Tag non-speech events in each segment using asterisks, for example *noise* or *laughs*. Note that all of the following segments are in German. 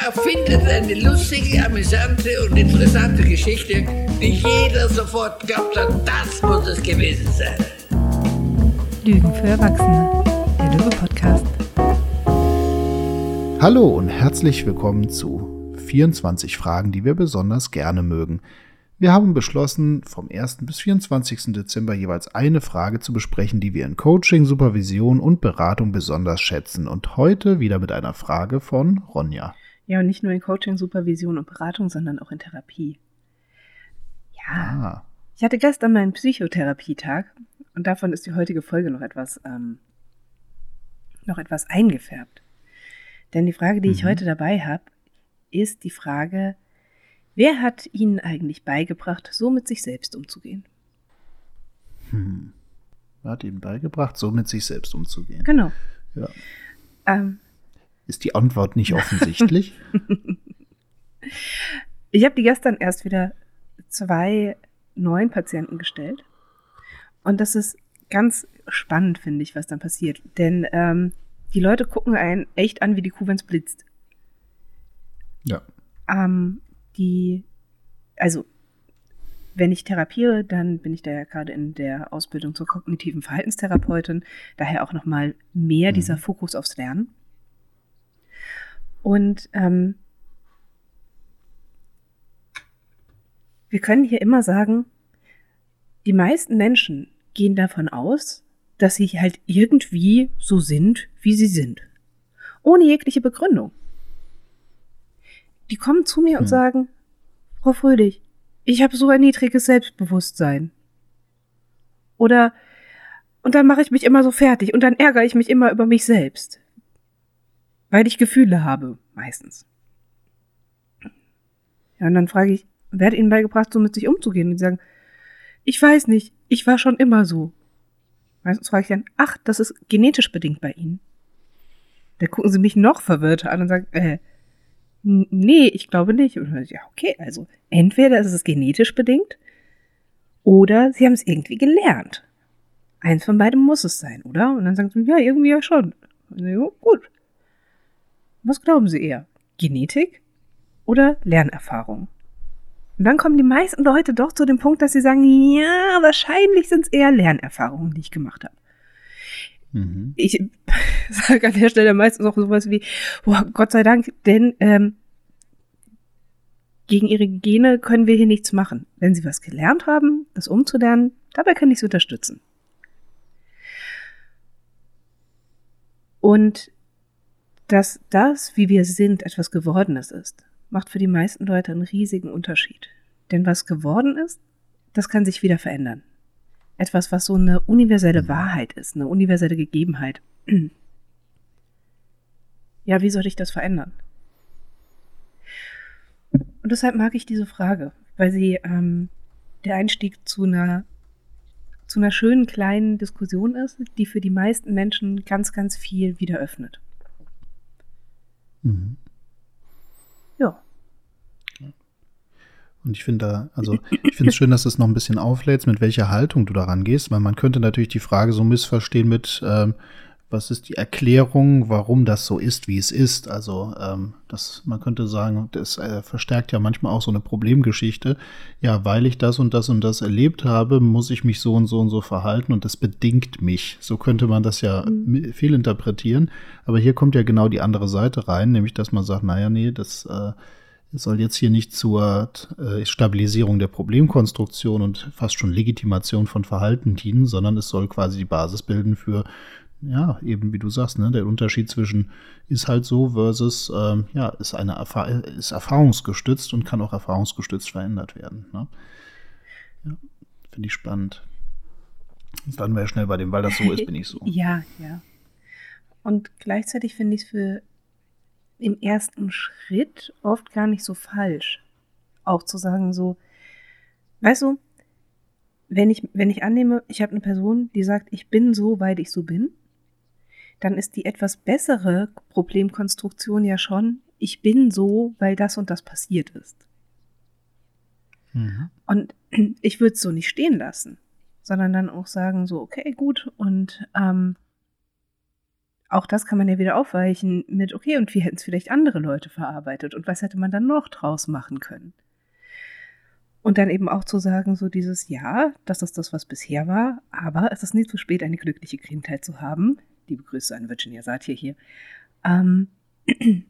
Ja, findet eine lustige, amüsante und interessante Geschichte, die jeder sofort glaubt hat, das muss es gewesen sein. Lügen für Erwachsene, der Lüge-Podcast. Hallo und herzlich willkommen zu 24 Fragen, die wir besonders gerne mögen. Wir haben beschlossen, vom 1. bis 24. Dezember jeweils eine Frage zu besprechen, die wir in Coaching, Supervision und Beratung besonders schätzen. Und heute wieder mit einer Frage von Ronja. Ja, und nicht nur in Coaching, Supervision und Beratung, sondern auch in Therapie. Ja. Ah. Ich hatte gestern meinen Psychotherapietag und davon ist die heutige Folge noch etwas, ähm, noch etwas eingefärbt. Denn die Frage, die mhm. ich heute dabei habe, ist die Frage, Wer hat Ihnen eigentlich beigebracht, so mit sich selbst umzugehen? Hm. Wer hat Ihnen beigebracht, so mit sich selbst umzugehen? Genau. Ja. Ähm. Ist die Antwort nicht *laughs* offensichtlich? ich habe die gestern erst wieder zwei neuen Patienten gestellt. Und das ist ganz spannend, finde ich, was dann passiert. Denn ähm, die Leute gucken einen echt an wie die Kuh, wenn es blitzt. Ja. Ähm, die, also wenn ich therapiere, dann bin ich da ja gerade in der Ausbildung zur kognitiven Verhaltenstherapeutin, daher auch nochmal mehr mhm. dieser Fokus aufs Lernen. Und ähm, wir können hier immer sagen, die meisten Menschen gehen davon aus, dass sie halt irgendwie so sind, wie sie sind. Ohne jegliche Begründung. Die kommen zu mir hm. und sagen, Frau Fröhlich, ich habe so ein niedriges Selbstbewusstsein. Oder, und dann mache ich mich immer so fertig und dann ärgere ich mich immer über mich selbst. Weil ich Gefühle habe, meistens. Ja, und dann frage ich, wer hat Ihnen beigebracht, so mit sich umzugehen? Und die sagen, ich weiß nicht, ich war schon immer so. Meistens frage ich dann, ach, das ist genetisch bedingt bei Ihnen. Da gucken sie mich noch verwirrter an und sagen, äh, Nee, ich glaube nicht. Und dann, ja, okay, also entweder ist es genetisch bedingt oder sie haben es irgendwie gelernt. Eins von beidem muss es sein, oder? Und dann sagen sie, ja, irgendwie ja schon. Und dann, ja, gut. Was glauben Sie eher? Genetik oder Lernerfahrung? Und dann kommen die meisten Leute doch zu dem Punkt, dass sie sagen, ja, wahrscheinlich sind es eher Lernerfahrungen, die ich gemacht habe. Mhm. Ich *laughs* sage an der Stelle meistens auch sowas wie, oh, Gott sei Dank, denn ähm, gegen ihre Gene können wir hier nichts machen. Wenn sie was gelernt haben, das umzulernen, dabei kann ich sie unterstützen. Und dass das, wie wir sind, etwas Gewordenes ist, macht für die meisten Leute einen riesigen Unterschied. Denn was geworden ist, das kann sich wieder verändern etwas, was so eine universelle mhm. Wahrheit ist, eine universelle Gegebenheit. *clears throat* Ja, wie soll ich das verändern? Und deshalb mag ich diese Frage, weil sie ähm, der Einstieg zu einer zu einer schönen kleinen Diskussion ist, die für die meisten Menschen ganz, ganz viel wieder öffnet. Mhm. Ja. Und ich finde da, also ich finde es schön, dass du es noch ein bisschen auflädst, mit welcher Haltung du daran gehst, weil man könnte natürlich die Frage so missverstehen mit, ähm, was ist die Erklärung, warum das so ist, wie es ist. Also ähm, das, man könnte sagen, das äh, verstärkt ja manchmal auch so eine Problemgeschichte. Ja, weil ich das und das und das erlebt habe, muss ich mich so und so und so verhalten und das bedingt mich. So könnte man das ja mhm. viel interpretieren. Aber hier kommt ja genau die andere Seite rein, nämlich dass man sagt, naja, nee, das äh, soll jetzt hier nicht zur äh, Stabilisierung der Problemkonstruktion und fast schon Legitimation von Verhalten dienen, sondern es soll quasi die Basis bilden für, ja, eben wie du sagst, ne, der Unterschied zwischen ist halt so versus, ähm, ja, ist eine Erfahr ist erfahrungsgestützt und kann auch erfahrungsgestützt verändert werden. Ne? Ja, finde ich spannend. Landen wir ja schnell bei dem, weil das so ist, bin ich so. *laughs* Ja, ja. Und gleichzeitig finde ich es für im ersten Schritt oft gar nicht so falsch. Auch zu sagen so, weißt du, wenn ich, wenn ich annehme, ich habe eine Person, die sagt, ich bin so, weil ich so bin, dann ist die etwas bessere Problemkonstruktion ja schon, ich bin so, weil das und das passiert ist. Mhm. Und *clears throat* ich würde es so nicht stehen lassen, sondern dann auch sagen, so, okay, gut, und ähm, auch das kann man ja wieder aufweichen mit, okay, und wie hätten es vielleicht andere Leute verarbeitet und was hätte man dann noch draus machen können? Und dann eben auch zu sagen, so dieses, ja, das ist das, was bisher war, aber es ist nie zu spät, eine glückliche Kindheit zu haben. Liebe Grüße an Virginia Satir hier. Ähm, *clears throat*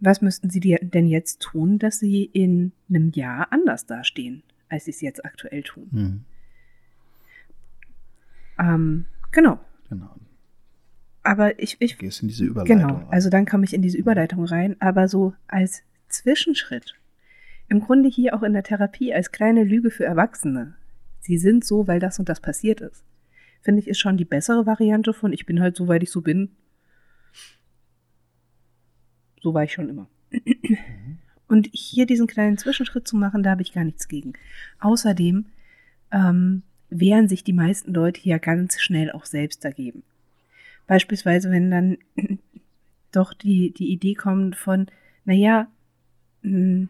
was müssten Sie denn jetzt tun, dass Sie in einem Jahr anders dastehen, als Sie es jetzt aktuell tun? Hm. Ähm, genau. Genau. Aber ich, ich Du gehst in diese Überleitung. genau, rein. also dann komme ich in diese Überleitung rein, aber so als Zwischenschritt, im Grunde hier auch in der Therapie als kleine Lüge für Erwachsene. Sie sind so, weil das und das passiert ist. Finde ich, ist schon die bessere Variante von ich bin halt so, weil ich so bin. So war ich schon immer. Und hier diesen kleinen Zwischenschritt zu machen, da habe ich gar nichts gegen. Außerdem ähm, wehren sich die meisten Leute ja ganz schnell auch selbst dagegen. Beispielsweise, wenn dann *clears throat* doch die, die Idee kommt von, naja, mh,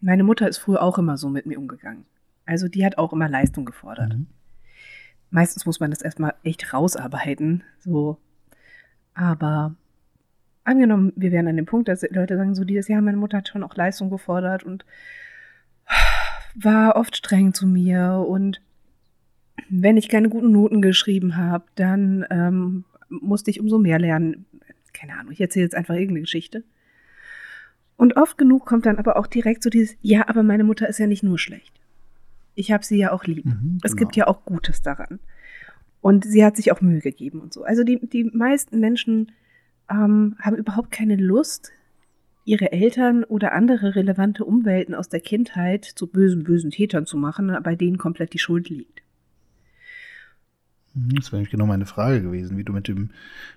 meine Mutter ist früher auch immer so mit mir umgegangen. Also die hat auch immer Leistung gefordert. Mhm. Meistens muss man das erstmal echt rausarbeiten, so. Aber angenommen, wir wären an dem Punkt, dass Leute sagen so dieses Jahr, meine Mutter hat schon auch Leistung gefordert und war oft streng zu mir und wenn ich keine guten Noten geschrieben habe, dann ähm, musste ich umso mehr lernen. Keine Ahnung, ich erzähle jetzt einfach irgendeine Geschichte. Und oft genug kommt dann aber auch direkt so dieses, ja, aber meine Mutter ist ja nicht nur schlecht. Ich habe sie ja auch lieb. Mhm, Es genau. gibt ja auch Gutes daran. Und sie hat sich auch Mühe gegeben und so. Also die, die meisten Menschen ähm, haben überhaupt keine Lust, ihre Eltern oder andere relevante Umwelten aus der Kindheit zu bösen, bösen Tätern zu machen, bei denen komplett die Schuld liegt. Mhm, Das wäre nämlich genau meine Frage gewesen, wie du mit dem,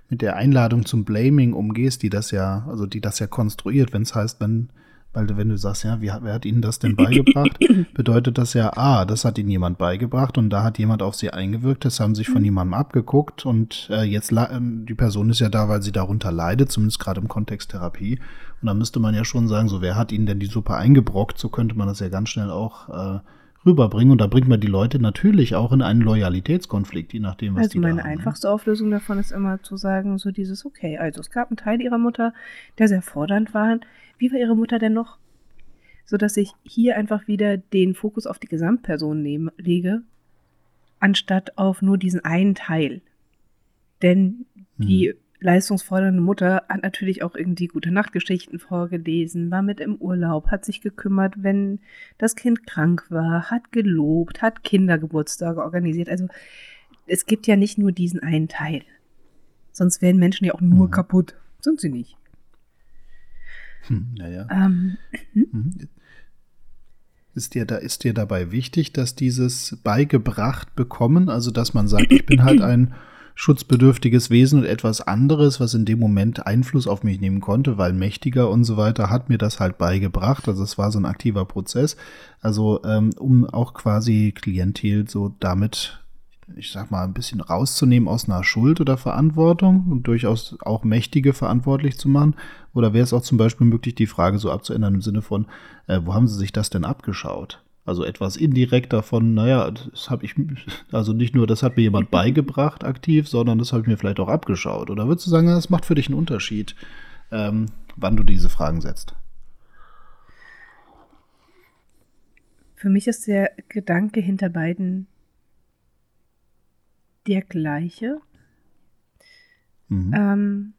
mit der Einladung zum Blaming umgehst, die das ja, also die das ja konstruiert, wenn es heißt, wenn, weil wenn du sagst, ja, wie, wer hat ihnen das denn *clears throat* beigebracht, bedeutet das ja, ah, das hat ihnen jemand beigebracht und da hat jemand auf sie eingewirkt, das haben sich von jemandem abgeguckt und äh, jetzt ähm, die Person ist ja da, weil sie darunter leidet, zumindest gerade im Kontext Therapie. Und da müsste man ja schon sagen, so wer hat ihnen denn die Suppe eingebrockt, so könnte man das ja ganz schnell auch äh, rüberbringen. Und da bringt man die Leute natürlich auch in einen Loyalitätskonflikt, je nachdem, was Also die meine da haben, ne? einfachste Auflösung davon ist immer zu sagen, so dieses, okay, also es gab einen Teil ihrer Mutter, der sehr fordernd war. Wie war ihre Mutter denn noch? Sodass ich hier einfach wieder den Fokus auf die Gesamtperson nehme, lege, anstatt auf nur diesen einen Teil. Denn die leistungsfordernde Mutter hat natürlich auch irgendwie gute Nachtgeschichten vorgelesen, war mit im Urlaub, hat sich gekümmert, wenn das Kind krank war, hat gelobt, hat Kindergeburtstage organisiert. Also es gibt ja nicht nur diesen einen Teil. Sonst wären Menschen ja auch nur Mhm. kaputt. Sind sie nicht. Hm, naja. Ähm, Mhm. Ist dir, da, ist dir dabei wichtig, dass dieses beigebracht bekommen, also dass man sagt, ich bin halt ein schutzbedürftiges Wesen und etwas anderes, was in dem Moment Einfluss auf mich nehmen konnte, weil mächtiger und so weiter hat mir das halt beigebracht. Also es war so ein aktiver Prozess. Also ähm, um auch quasi Klientel so damit, ich sag mal, ein bisschen rauszunehmen aus einer Schuld oder Verantwortung und durchaus auch Mächtige verantwortlich zu machen. Oder wäre es auch zum Beispiel möglich, die Frage so abzuändern im Sinne von, äh, wo haben Sie sich das denn abgeschaut? Also etwas indirekt davon, naja, das habe ich, also nicht nur, das hat mir jemand beigebracht aktiv, sondern das habe ich mir vielleicht auch abgeschaut. Oder würdest du sagen, das macht für dich einen Unterschied, ähm, wann du diese Fragen setzt? für mich ist der Gedanke hinter beiden der gleiche. Mhm. Ähm,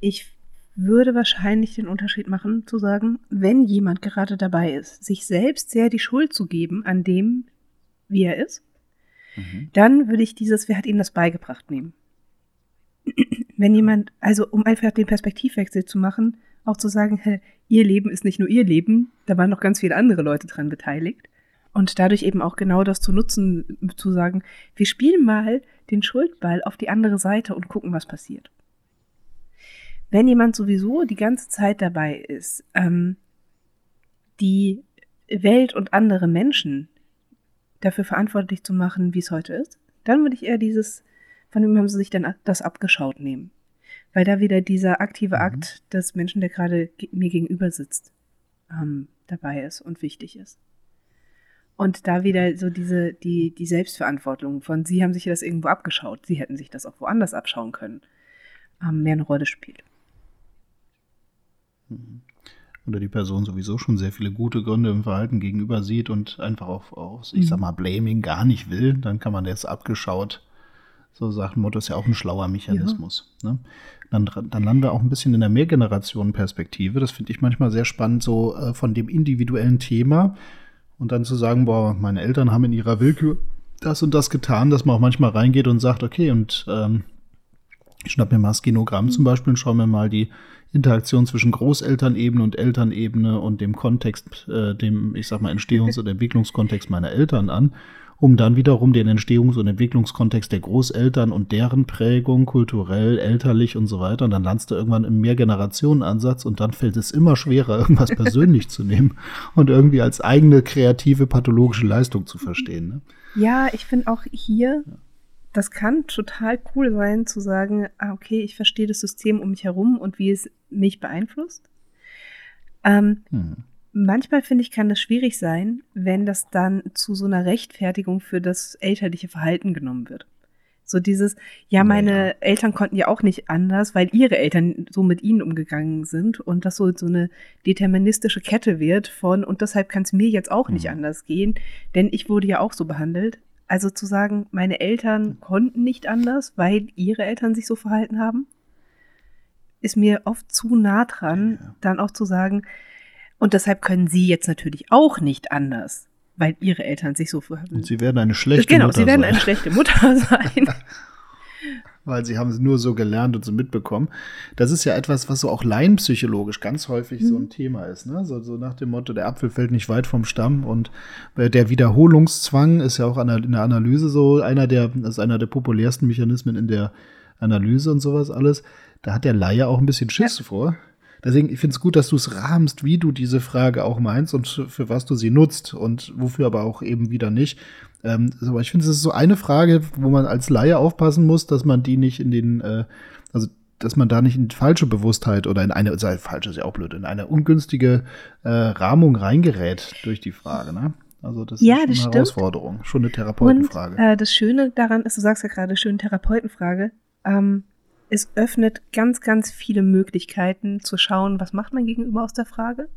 ich würde wahrscheinlich den Unterschied machen, zu sagen, wenn jemand gerade dabei ist, sich selbst sehr die Schuld zu geben an dem, wie er ist, Mhm. dann würde ich dieses, wer hat Ihnen das beigebracht, nehmen. *clears throat* Wenn jemand, also um einfach den Perspektivwechsel zu machen, auch zu sagen, hä, Ihr Leben ist nicht nur Ihr Leben, da waren noch ganz viele andere Leute dran beteiligt. Und dadurch eben auch genau das zu nutzen, zu sagen, wir spielen mal den Schuldball auf die andere Seite und gucken, was passiert. Wenn jemand sowieso die ganze Zeit dabei ist, ähm, die Welt und andere Menschen dafür verantwortlich zu machen, wie es heute ist, dann würde ich eher dieses, von wem haben sie sich denn das abgeschaut nehmen. Weil da wieder dieser aktive Mhm. Akt des Menschen, der gerade ge- mir gegenüber sitzt, ähm, dabei ist und wichtig ist. Und da wieder so diese, die, die Selbstverantwortung von, sie haben sich das irgendwo abgeschaut, sie hätten sich das auch woanders abschauen können, ähm, mehr eine Rolle spielt. Oder die Person sowieso schon sehr viele gute Gründe im Verhalten gegenüber sieht und einfach auch, auch ich sag mal, Blaming gar nicht will, dann kann man jetzt abgeschaut so sagt Motto, ist ja auch ein schlauer Mechanismus. Ja. Ne? Dann, dann landen wir auch ein bisschen in der Mehrgenerationenperspektive. Das finde ich manchmal sehr spannend, so äh, von dem individuellen Thema und dann zu sagen, boah, meine Eltern haben in ihrer Willkür das und das getan, dass man auch manchmal reingeht und sagt, okay, und ähm, ich schnapp mir mal das Genogramm zum Beispiel und schaue mir mal die Interaktion zwischen Großelternebene und Elternebene und dem Kontext, äh, dem, ich sag mal, Entstehungs- und Entwicklungskontext meiner Eltern an um dann wiederum den Entstehungs- und Entwicklungskontext der Großeltern und deren Prägung kulturell, elterlich und so weiter. Und dann landest du irgendwann im Mehrgenerationenansatz und dann fällt es immer schwerer, *laughs* irgendwas persönlich zu nehmen und irgendwie als eigene kreative pathologische Leistung zu verstehen. Ne? Ja, ich finde auch hier, das kann total cool sein, zu sagen, ah, okay, ich verstehe das System um mich herum und wie es mich beeinflusst. Ähm, hm manchmal finde ich, kann das schwierig sein, wenn das dann zu so einer Rechtfertigung für das elterliche Verhalten genommen wird. So dieses, ja, meine ja. Eltern konnten ja auch nicht anders, weil ihre Eltern so mit ihnen umgegangen sind und das so, so eine deterministische Kette wird von, und deshalb kann es mir jetzt auch mhm. nicht anders gehen, denn ich wurde ja auch so behandelt. Also zu sagen, meine Eltern konnten nicht anders, weil ihre Eltern sich so verhalten haben, ist mir oft zu nah dran, ja. dann auch zu sagen, und deshalb können sie jetzt natürlich auch nicht anders, weil ihre Eltern sich so verhalten. Und sie werden eine schlechte genau, Mutter sein. Genau, sie werden eine schlechte Mutter *laughs* sein. weil sie haben es nur so gelernt und so mitbekommen. Das ist ja etwas, was so auch laienpsychologisch ganz häufig mhm. so ein Thema ist. Ne? So, so, nach dem Motto, der Apfel fällt nicht weit vom Stamm und äh, der Wiederholungszwang ist ja auch in der Analyse so einer der, ist einer der populärsten Mechanismen in der Analyse und sowas alles. Da hat der Laie auch ein bisschen Schiss ja. vor. Deswegen, ich finde es gut, dass du es rahmst, wie du diese Frage auch meinst und für was du sie nutzt und wofür aber auch eben wieder nicht. Ähm, aber ich finde, es ist so eine Frage, wo man als Laie aufpassen muss, dass man die nicht in den, äh, also dass man da nicht in falsche Bewusstheit oder in eine, also falsch ist ja auch blöd, in eine ungünstige äh, Rahmung reingerät durch die Frage, ne? Also das ja, ist schon eine Herausforderung, schon eine Therapeutenfrage. Und äh, das Schöne daran ist, du sagst ja gerade, schöne Therapeutenfrage. Ähm, es öffnet ganz, ganz viele Möglichkeiten zu schauen, was macht mein Gegenüber aus der Frage.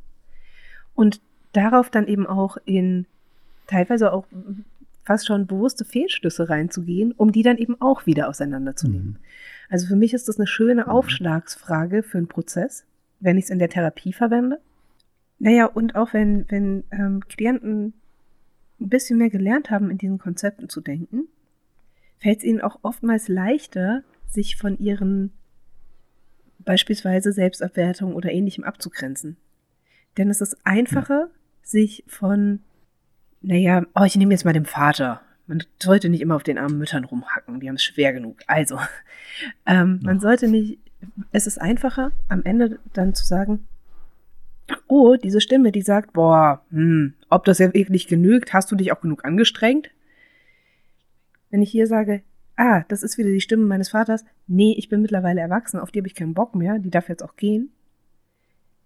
Und darauf dann eben auch in teilweise auch fast schon bewusste Fehlschlüsse reinzugehen, um die dann eben auch wieder auseinanderzunehmen. Mhm. Also für mich ist das eine schöne mhm. Aufschlagsfrage für einen Prozess, wenn ich es in der Therapie verwende. Naja, und auch wenn, wenn ähm, Klienten ein bisschen mehr gelernt haben, in diesen Konzepten zu denken, fällt es ihnen auch oftmals leichter, sich von ihren beispielsweise Selbstabwertung oder ähnlichem abzugrenzen. Denn es ist einfacher, sich von, naja, oh, ich nehme jetzt mal den Vater. Man sollte nicht immer auf den armen Müttern rumhacken, die haben es schwer genug. Also, *laughs* ähm, man sollte nicht, es ist einfacher, am Ende dann zu sagen, oh, diese Stimme, die sagt, boah, hm, ob das ja wirklich genügt, hast du dich auch genug angestrengt? Wenn ich hier sage, ah, das ist wieder die Stimme meines Vaters, nee, ich bin mittlerweile erwachsen, auf die habe ich keinen Bock mehr, die darf jetzt auch gehen.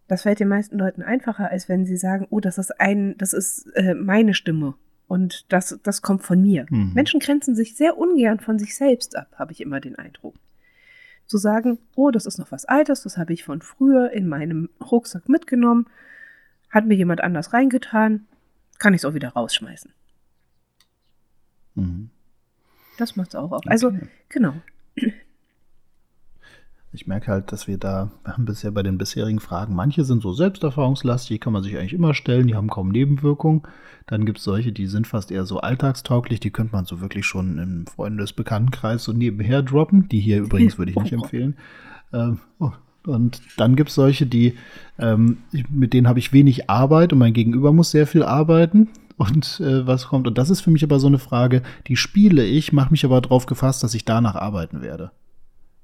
Das fällt den meisten Leuten einfacher, als wenn sie sagen, oh, das ist ein, das ist äh, meine Stimme und das, das kommt von mir. Mhm. Menschen grenzen sich sehr ungern von sich selbst ab, habe ich immer den Eindruck. Zu sagen, oh, das ist noch was Altes, das habe ich von früher in meinem Rucksack mitgenommen, hat mir jemand anders reingetan, kann ich es auch wieder rausschmeißen. Mhm. Das macht es auch auf. Also, okay. genau. Ich merke halt, dass wir da, wir haben bisher bei den bisherigen Fragen, manche sind so selbsterfahrungslastig, die kann man sich eigentlich immer stellen, die haben kaum Nebenwirkungen. Dann gibt es solche, die sind fast eher so alltagstauglich, die könnte man so wirklich schon im Freundesbekanntenkreis so nebenher droppen. Die hier *laughs* übrigens würde ich nicht empfehlen. Ähm, oh, und dann gibt es solche, die, ähm, mit denen habe ich wenig Arbeit und mein Gegenüber muss sehr viel arbeiten und äh, was kommt. Und das ist für mich aber so eine Frage, die spiele ich, mache mich aber darauf gefasst, dass ich danach arbeiten werde.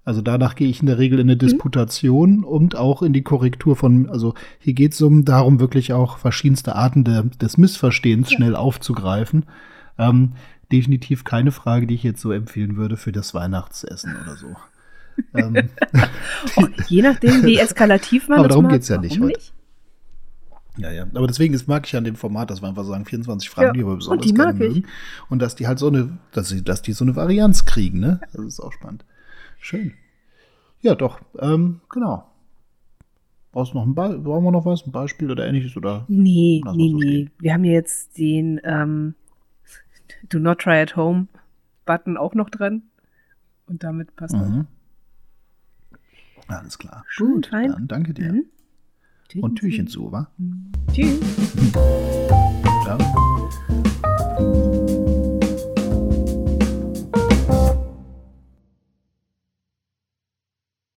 Also danach gehe ich in der Regel in eine mhm. Disputation mhm. und auch in die Korrektur von, also hier geht es um darum, wirklich auch verschiedenste Arten de, des Missverstehens ja. schnell aufzugreifen. Ähm, definitiv keine Frage, die ich jetzt so empfehlen würde für das Weihnachtsessen oder so. *laughs* ähm, oh, je nachdem, wie *laughs* eskalativ man Aber darum geht es ja nicht heute. Nicht? Ja, ja. Aber deswegen ist, mag ich an dem Format, dass wir einfach sagen, 24 Fragen, Ja, die wir und besonders die gerne mag ich. mögen. Und dass die halt so eine, dass sie, dass die so eine Varianz kriegen, ne? Das ist auch spannend. Schön. Ja, doch, ähm, genau. Brauchst du noch ein Be brauchen wir noch was? Ein Beispiel oder ähnliches? Oder? Nee, nee, so nee. Wir haben ja jetzt den ähm, Do Not Try at Home Button auch noch dran. Und damit passt das. Mhm. Alles klar. Schön Gut, fein. dann danke dir. Mhm. Tüchen und Türchen zu, wa? Tschüss. Hm. Ciao.